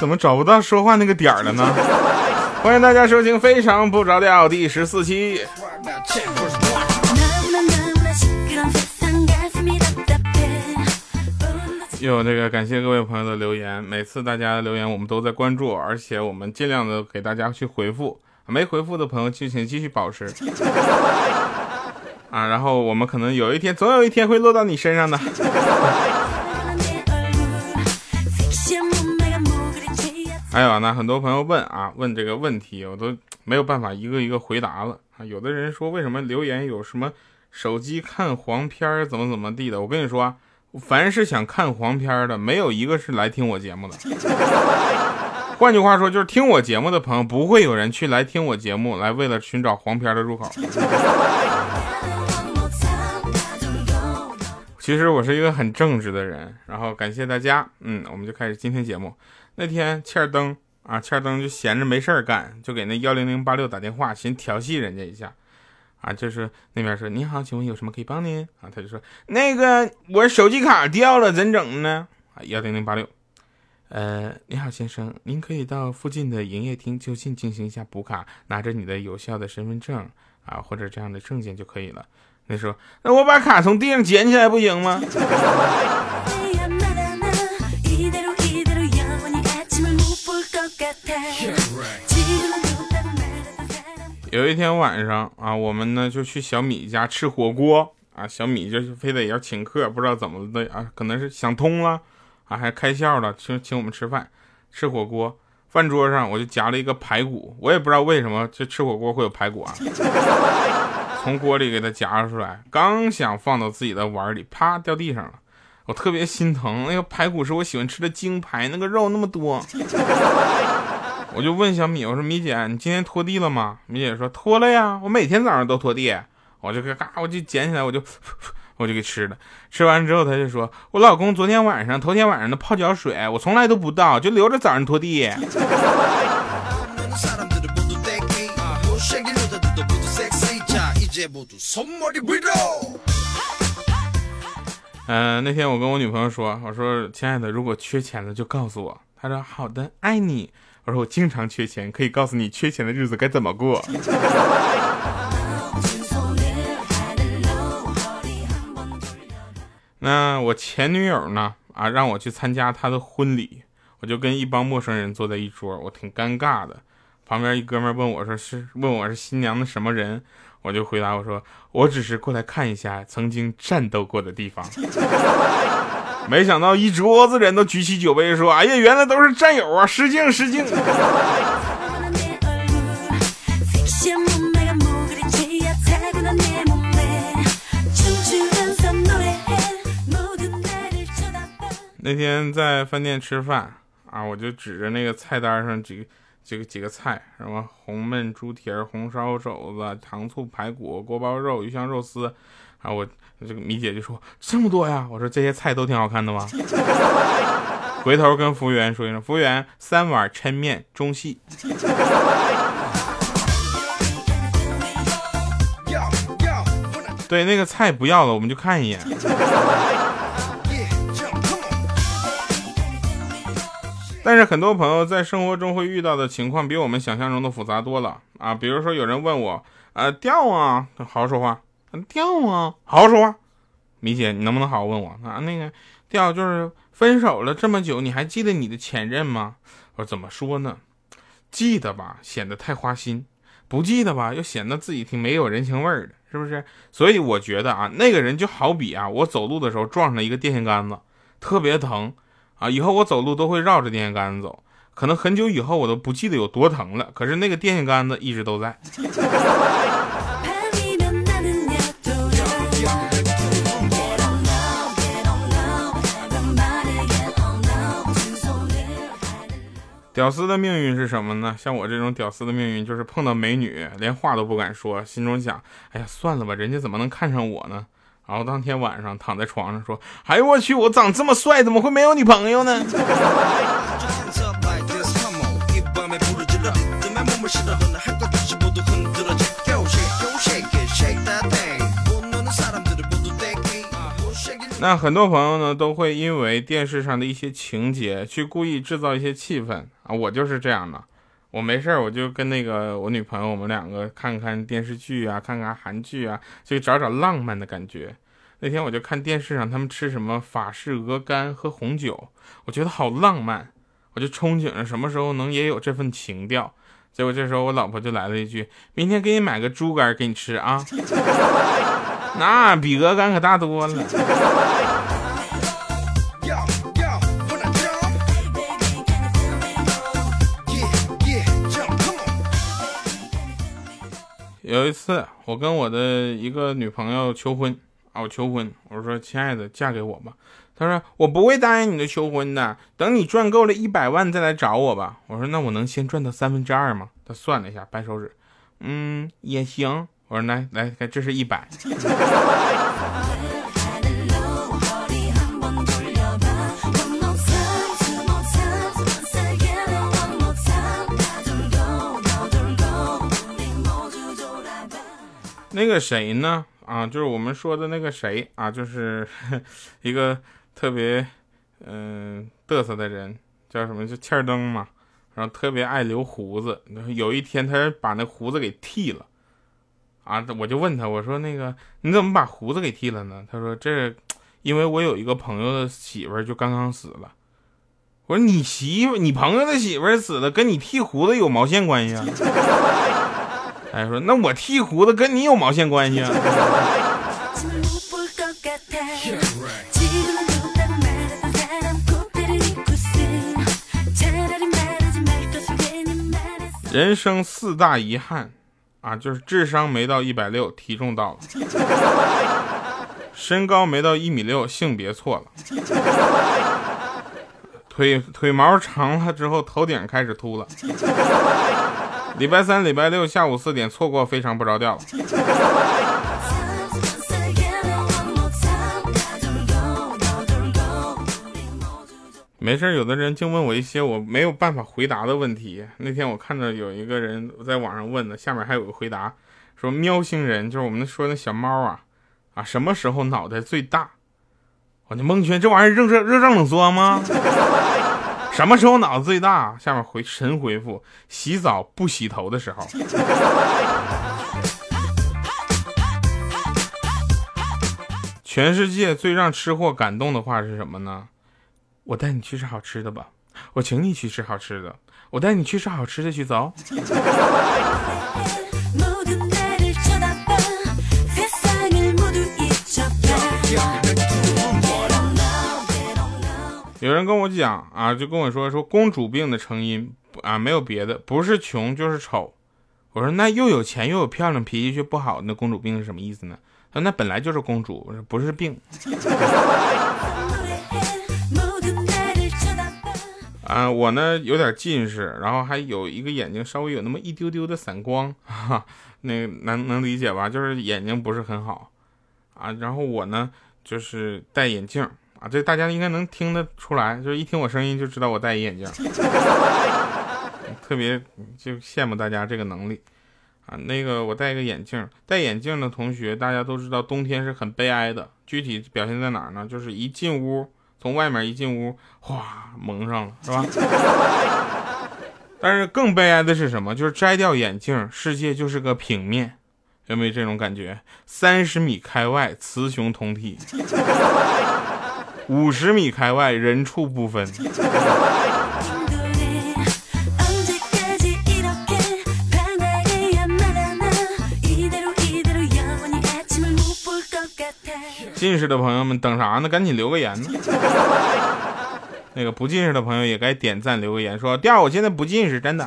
怎么找不到说话那个点儿了呢？欢迎大家收听《非常不着调》第十四期。有这个感谢各位朋友的留言，每次大家的留言我们都在关注，而且我们尽量的给大家去回复。没回复的朋友就请继续保持 啊，然后我们可能有一天，总有一天会落到你身上的。还有呢，很多朋友问啊，问这个问题，我都没有办法一个一个回答了啊。有的人说为什么留言有什么手机看黄片怎么怎么地的？我跟你说。凡是想看黄片的，没有一个是来听我节目的。换句话说，就是听我节目的朋友，不会有人去来听我节目，来为了寻找黄片的入口。其实我是一个很正直的人，然后感谢大家。嗯，我们就开始今天节目。那天欠儿登啊，欠儿登就闲着没事儿干，就给那幺零零八六打电话，寻调戏人家一下。啊，就是那边说你好，请问有什么可以帮您？啊，他就说那个我手机卡掉了，怎整呢？啊，幺零零八六，呃，你好先生，您可以到附近的营业厅就近进行一下补卡，拿着你的有效的身份证啊或者这样的证件就可以了。你说那我把卡从地上捡起来不行吗？有一天晚上啊，我们呢就去小米家吃火锅啊，小米就是非得要请客，不知道怎么的啊，可能是想通了啊，还开窍了，请请我们吃饭吃火锅。饭桌上我就夹了一个排骨，我也不知道为什么就吃火锅会有排骨啊，从锅里给它夹出来，刚想放到自己的碗里，啪掉地上了，我特别心疼，那个排骨是我喜欢吃的精排，那个肉那么多。我就问小米，我说米姐，你今天拖地了吗？米姐说拖了呀，我每天早上都拖地。我就嘎，我就捡起来，我就我就给吃了。吃完之后，他就说，我老公昨天晚上、头天晚上的泡脚水，我从来都不倒，就留着早上拖地。嗯，那天我跟我女朋友说，我说亲爱的，如果缺钱了就告诉我。她说好的，爱你。我说我经常缺钱，可以告诉你缺钱的日子该怎么过。那我前女友呢？啊，让我去参加她的婚礼，我就跟一帮陌生人坐在一桌，我挺尴尬的。旁边一哥们问我说是问我是新娘的什么人，我就回答我说我只是过来看一下曾经战斗过的地方。没想到一桌子人都举起酒杯说：“哎呀，原来都是战友啊！失敬失敬。”那天在饭店吃饭啊，我就指着那个菜单上几这个几个菜，什么红焖猪蹄儿、红烧肘子、糖醋排骨、锅包肉、鱼香肉丝。啊，我这个米姐就说这么多呀，我说这些菜都挺好看的吗？回头跟服务员说一声，服务员三碗抻面中细。对，那个菜不要了，我们就看一眼。但是很多朋友在生活中会遇到的情况比我们想象中的复杂多了啊，比如说有人问我，呃，掉啊，好好说话。掉啊！好好说话，米姐，你能不能好好问我啊？那个掉就是分手了这么久，你还记得你的前任吗？我怎么说呢？记得吧，显得太花心；不记得吧，又显得自己挺没有人情味儿的，是不是？所以我觉得啊，那个人就好比啊，我走路的时候撞上了一个电线杆子，特别疼啊！以后我走路都会绕着电线杆子走，可能很久以后我都不记得有多疼了，可是那个电线杆子一直都在。屌丝的命运是什么呢？像我这种屌丝的命运，就是碰到美女，连话都不敢说，心中想：哎呀，算了吧，人家怎么能看上我呢？然后当天晚上躺在床上说：哎呦我去，我长这么帅，怎么会没有女朋友呢？那很多朋友呢都会因为电视上的一些情节去故意制造一些气氛啊，我就是这样的。我没事儿我就跟那个我女朋友，我们两个看看电视剧啊，看看韩剧啊，就找找浪漫的感觉。那天我就看电视上他们吃什么法式鹅肝和红酒，我觉得好浪漫，我就憧憬着什么时候能也有这份情调。结果这时候我老婆就来了一句：“明天给你买个猪肝给你吃啊。”那比鹅肝可大多了。有一次，我跟我的一个女朋友求婚啊，我求婚，我说：“亲爱的，嫁给我吧。”她说：“我不会答应你的求婚的，等你赚够了一百万再来找我吧。”我说：“那我能先赚到三分之二吗？”她算了一下，掰手指，嗯，也行。我说：“来来，这是一百。” 那个谁呢？啊，就是我们说的那个谁啊，就是 一个特别嗯嘚瑟的人，叫什么？就欠灯嘛。然后特别爱留胡子。有一天，他把那胡子给剃了。啊，我就问他，我说那个你怎么把胡子给剃了呢？他说这因为我有一个朋友的媳妇儿就刚刚死了。我说你媳妇，你朋友的媳妇儿死了，跟你剃胡子有毛线关系啊？哎，说那我剃胡子跟你有毛线关系啊？人生四大遗憾啊，就是智商没到一百六，体重到了；身高没到一米六，性别错了；腿腿毛长了之后，头顶开始秃了。礼拜三、礼拜六下午四点错过非常不着调。没事，有的人净问我一些我没有办法回答的问题。那天我看到有一个人在网上问的，下面还有个回答，说喵星人就是我们说那小猫啊啊，什么时候脑袋最大？我就蒙圈，这玩意儿热热热胀冷缩吗？什么时候脑子最大？下面回神回复：洗澡不洗头的时候。全世界最让吃货感动的话是什么呢？我带你去吃好吃的吧，我请你去吃好吃的，我带你去吃好吃的去走。有人跟我讲啊，就跟我说说公主病的成因啊，没有别的，不是穷就是丑。我说那又有钱又有漂亮，脾气却不好，那公主病是什么意思呢？他说那本来就是公主，不是病。啊，我呢有点近视，然后还有一个眼睛稍微有那么一丢丢的散光，哈，那能能理解吧？就是眼睛不是很好啊。然后我呢就是戴眼镜。啊，这大家应该能听得出来，就是一听我声音就知道我戴眼镜，特别就羡慕大家这个能力啊。那个我戴一个眼镜，戴眼镜的同学大家都知道，冬天是很悲哀的。具体表现在哪儿呢？就是一进屋，从外面一进屋，哗蒙上了，是吧？但是更悲哀的是什么？就是摘掉眼镜，世界就是个平面，有没有这种感觉？三十米开外，雌雄同体。五十米开外，人畜不分。近视的朋友们等啥呢？赶紧留个言呢。那个不近视的朋友也该点赞留个言，说第二我现在不近视，真的。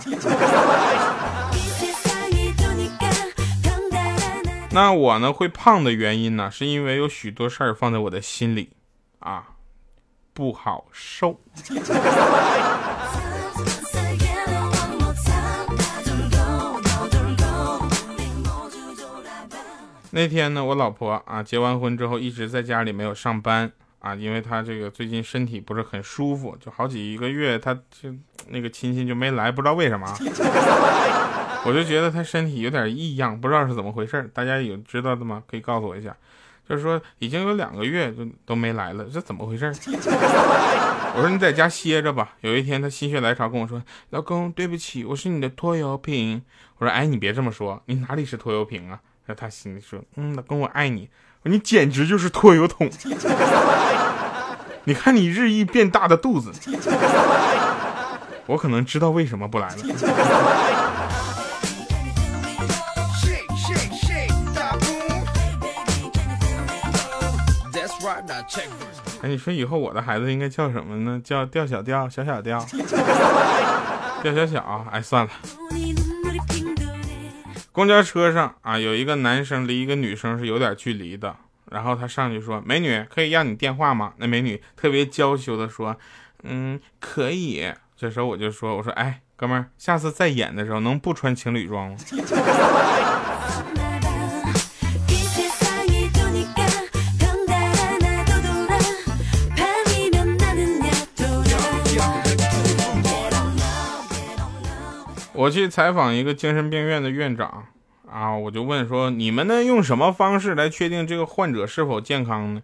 那我呢会胖的原因呢，是因为有许多事儿放在我的心里啊。不好受。那天呢，我老婆啊结完婚之后一直在家里没有上班啊，因为她这个最近身体不是很舒服，就好几个月她就那个亲戚就没来，不知道为什么。我就觉得她身体有点异样，不知道是怎么回事大家有知道的吗？可以告诉我一下。就是说已经有两个月就都没来了，这怎么回事？我说你在家歇着吧。有一天他心血来潮跟我说：“老公，对不起，我是你的拖油瓶。”我说：“哎，你别这么说，你哪里是拖油瓶啊？”然后他心里说：“嗯，老公，我爱你。”我说：“你简直就是拖油桶。”你看你日益变大的肚子，我可能知道为什么不来了。哎，你说以后我的孩子应该叫什么呢？叫吊小吊，小小吊，吊小小。哎，算了。公交车上啊，有一个男生离一个女生是有点距离的，然后他上去说：“美女，可以要你电话吗？”那美女特别娇羞的说：“嗯，可以。”这时候我就说：“我说，哎，哥们儿，下次再演的时候能不穿情侣装吗？” 我去采访一个精神病院的院长啊，我就问说：“你们呢用什么方式来确定这个患者是否健康呢？”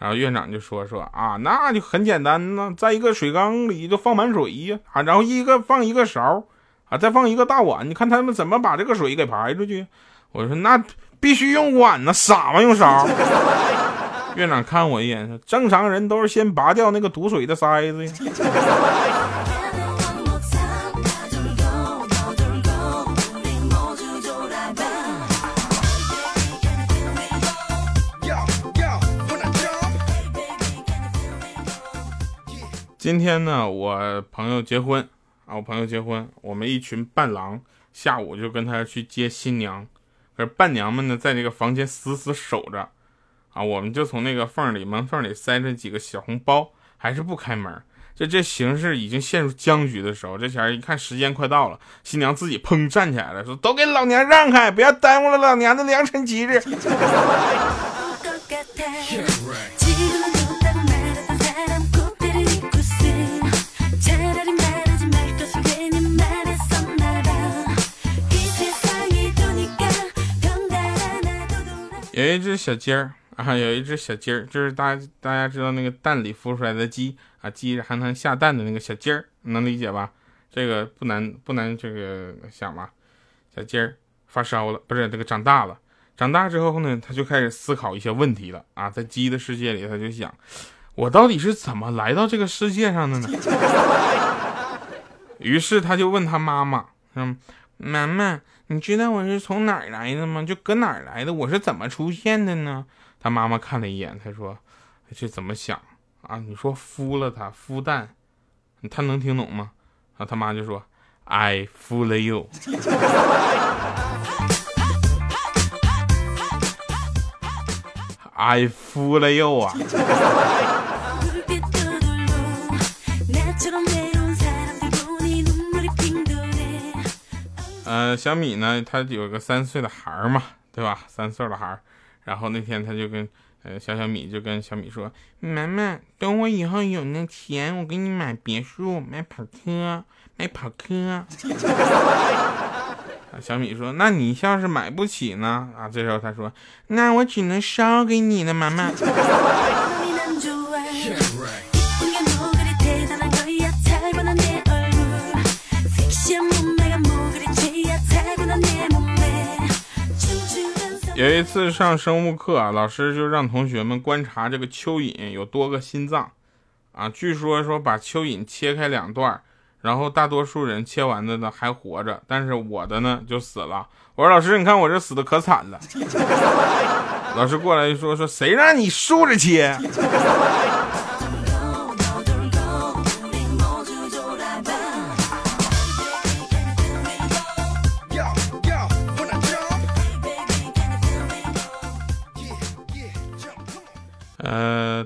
然后院长就说：“说啊，那就很简单呢，在一个水缸里就放满水呀，啊，然后一个放一个勺，啊，再放一个大碗，你看他们怎么把这个水给排出去？”我说：“那必须用碗呢，傻吗？用勺？”院长看我一眼说：“正常人都是先拔掉那个堵水的塞子呀。”今天呢，我朋友结婚啊，我朋友结婚，我们一群伴郎下午就跟他去接新娘，可是伴娘们呢在这个房间死死守着啊，我们就从那个缝里门缝里塞着几个小红包，还是不开门。就这形势已经陷入僵局的时候，这前一看时间快到了，新娘自己砰站起来了，说：“都给老娘让开，不要耽误了老娘的良辰吉日。”有一只小鸡儿啊，有一只小鸡儿，就是大家大家知道那个蛋里孵出来的鸡啊，鸡还能下蛋的那个小鸡儿，能理解吧？这个不难不难这个想吧？小鸡儿发烧了，不是这个长大了，长大之后呢，他就开始思考一些问题了啊，在鸡的世界里，他就想，我到底是怎么来到这个世界上的呢？于是他就问他妈妈，嗯，妈妈。你知道我是从哪儿来的吗？就搁哪儿来的？我是怎么出现的呢？他妈妈看了一眼，他说：“这怎么想啊？你说孵了他，孵蛋，他能听懂吗？”然啊，他妈就说：“I 孵了 you，I 孵了 you 啊。” 呃，小米呢，他有个三岁的孩儿嘛，对吧？三岁的孩儿，然后那天他就跟呃小小米就跟小米说：“妈妈，等我以后有那钱，我给你买别墅，买跑车，买跑车。”小米说：“那你要是买不起呢？”啊，这时候他说：“那我只能烧给你了，妈妈。” 有一次上生物课啊，老师就让同学们观察这个蚯蚓有多个心脏，啊，据说说把蚯蚓切开两段，然后大多数人切完的呢还活着，但是我的呢就死了。我说老师，你看我这死的可惨了。老师过来就说说谁让你竖着切？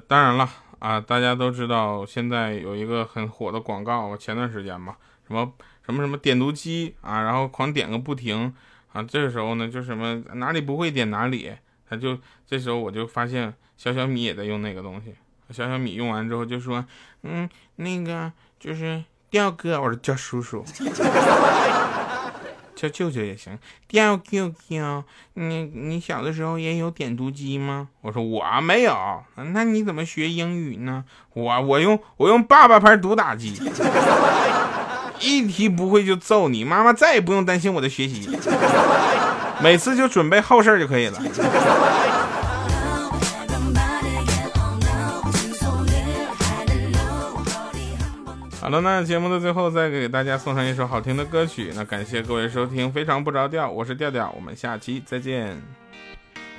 当然了啊，大家都知道现在有一个很火的广告，前段时间嘛，什么什么什么点读机啊，然后狂点个不停啊，这时候呢，就什么哪里不会点哪里，他就这时候我就发现小小米也在用那个东西，小小米用完之后就说，嗯，那个就是调哥，我说叫叔叔，叫舅舅也行。掉舅舅，你你小的时候也有点读机吗？我说我没有。那你怎么学英语呢？我我用我用爸爸牌读打机，一题不会就揍你。妈妈再也不用担心我的学习，每次就准备后事就可以了。好了，那节目的最后再给大家送上一首好听的歌曲。那感谢各位收听，非常不着调，我是调调，我们下期再见。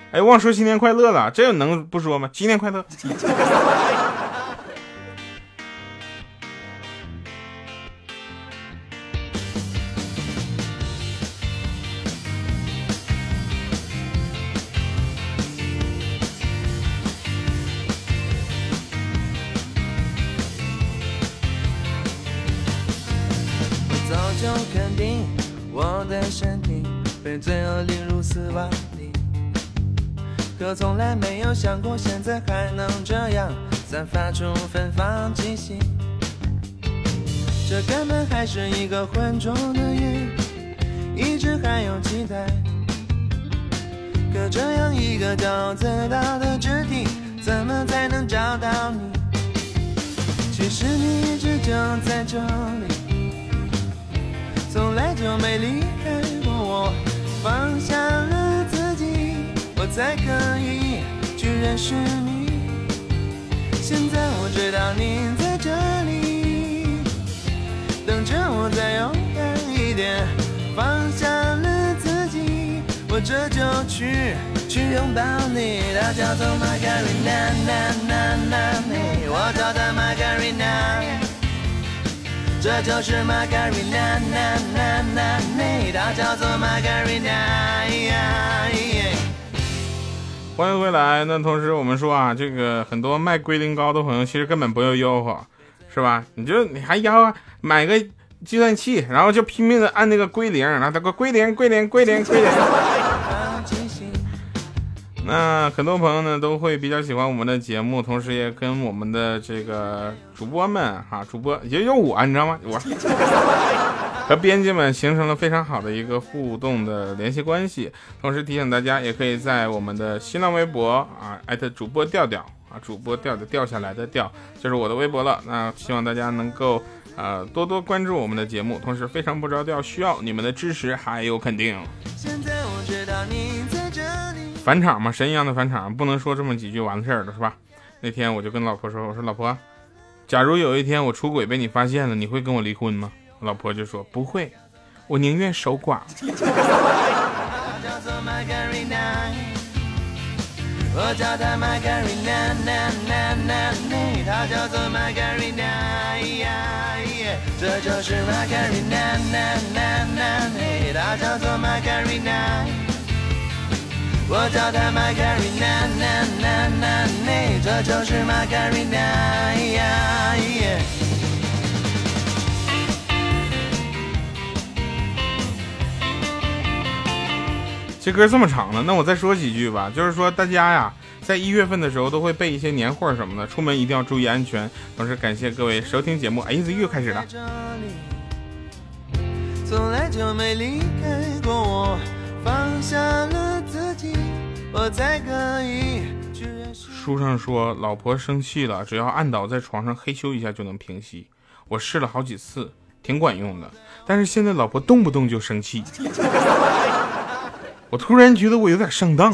哎，忘说新年快乐了，这能不说吗？新年快乐。就肯定我的身体被罪恶淋入死亡里，可从来没有想过现在还能这样散发出芬芳气息。这根本还是一个浑浊的夜，一直还有期待。可这样一个骄傲自大的肢体，怎么才能找到你？其实你一直就在这里。从来就没离开过我，放下了自己，我才可以去认识你。现在我知道你在这里，等着我再勇敢一点。放下了自己，我这就去去拥抱你。她叫做 Margarina，我叫她 Margarina。这就是玛格丽娜，它叫做玛格丽娜。欢迎回来。那同时我们说啊，这个很多卖龟苓膏的朋友其实根本不用吆喝，是吧？你就你还吆喝买个计算器，然后就拼命的按那个归零，然后他个归零归零归零归零。那很多朋友呢都会比较喜欢我们的节目，同时也跟我们的这个主播们哈，主播也有我，你知道吗？我 和编辑们形成了非常好的一个互动的联系关系。同时提醒大家，也可以在我们的新浪微博啊，艾特主播调调啊，主播调的掉下来的调，就是我的微博了。那希望大家能够呃多多关注我们的节目，同时非常不着调，需要你们的支持还有肯定。现在我知道你在这里。返场嘛，神一样的返场，不能说这么几句完事儿了，是吧？那天我就跟老婆说：“我说老婆，假如有一天我出轨被你发现了，你会跟我离婚吗？”老婆就说：“不会，我宁愿守寡。” 我叫她玛格丽娜，娜娜娜娜，这就是玛格丽娜。这歌这么长了，那我再说几句吧。就是说，大家呀，在一月份的时候都会备一些年货什么的，出门一定要注意安全。同时感谢各位收听节目。哎，这又开始了。从来就没离开过我，放下了自己。我才可以书上说，老婆生气了，只要按倒在床上嘿咻一下就能平息。我试了好几次，挺管用的。但是现在老婆动不动就生气，我突然觉得我有点上当。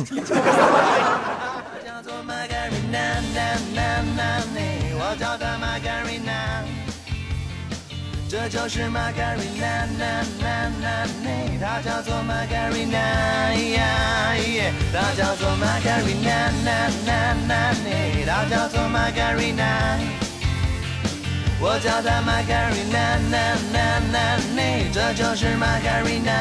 这就是玛格丽娜，她叫做玛格丽娜，她叫做玛格丽娜，她叫做玛格丽娜，我叫她玛格丽娜，这就是玛格丽娜。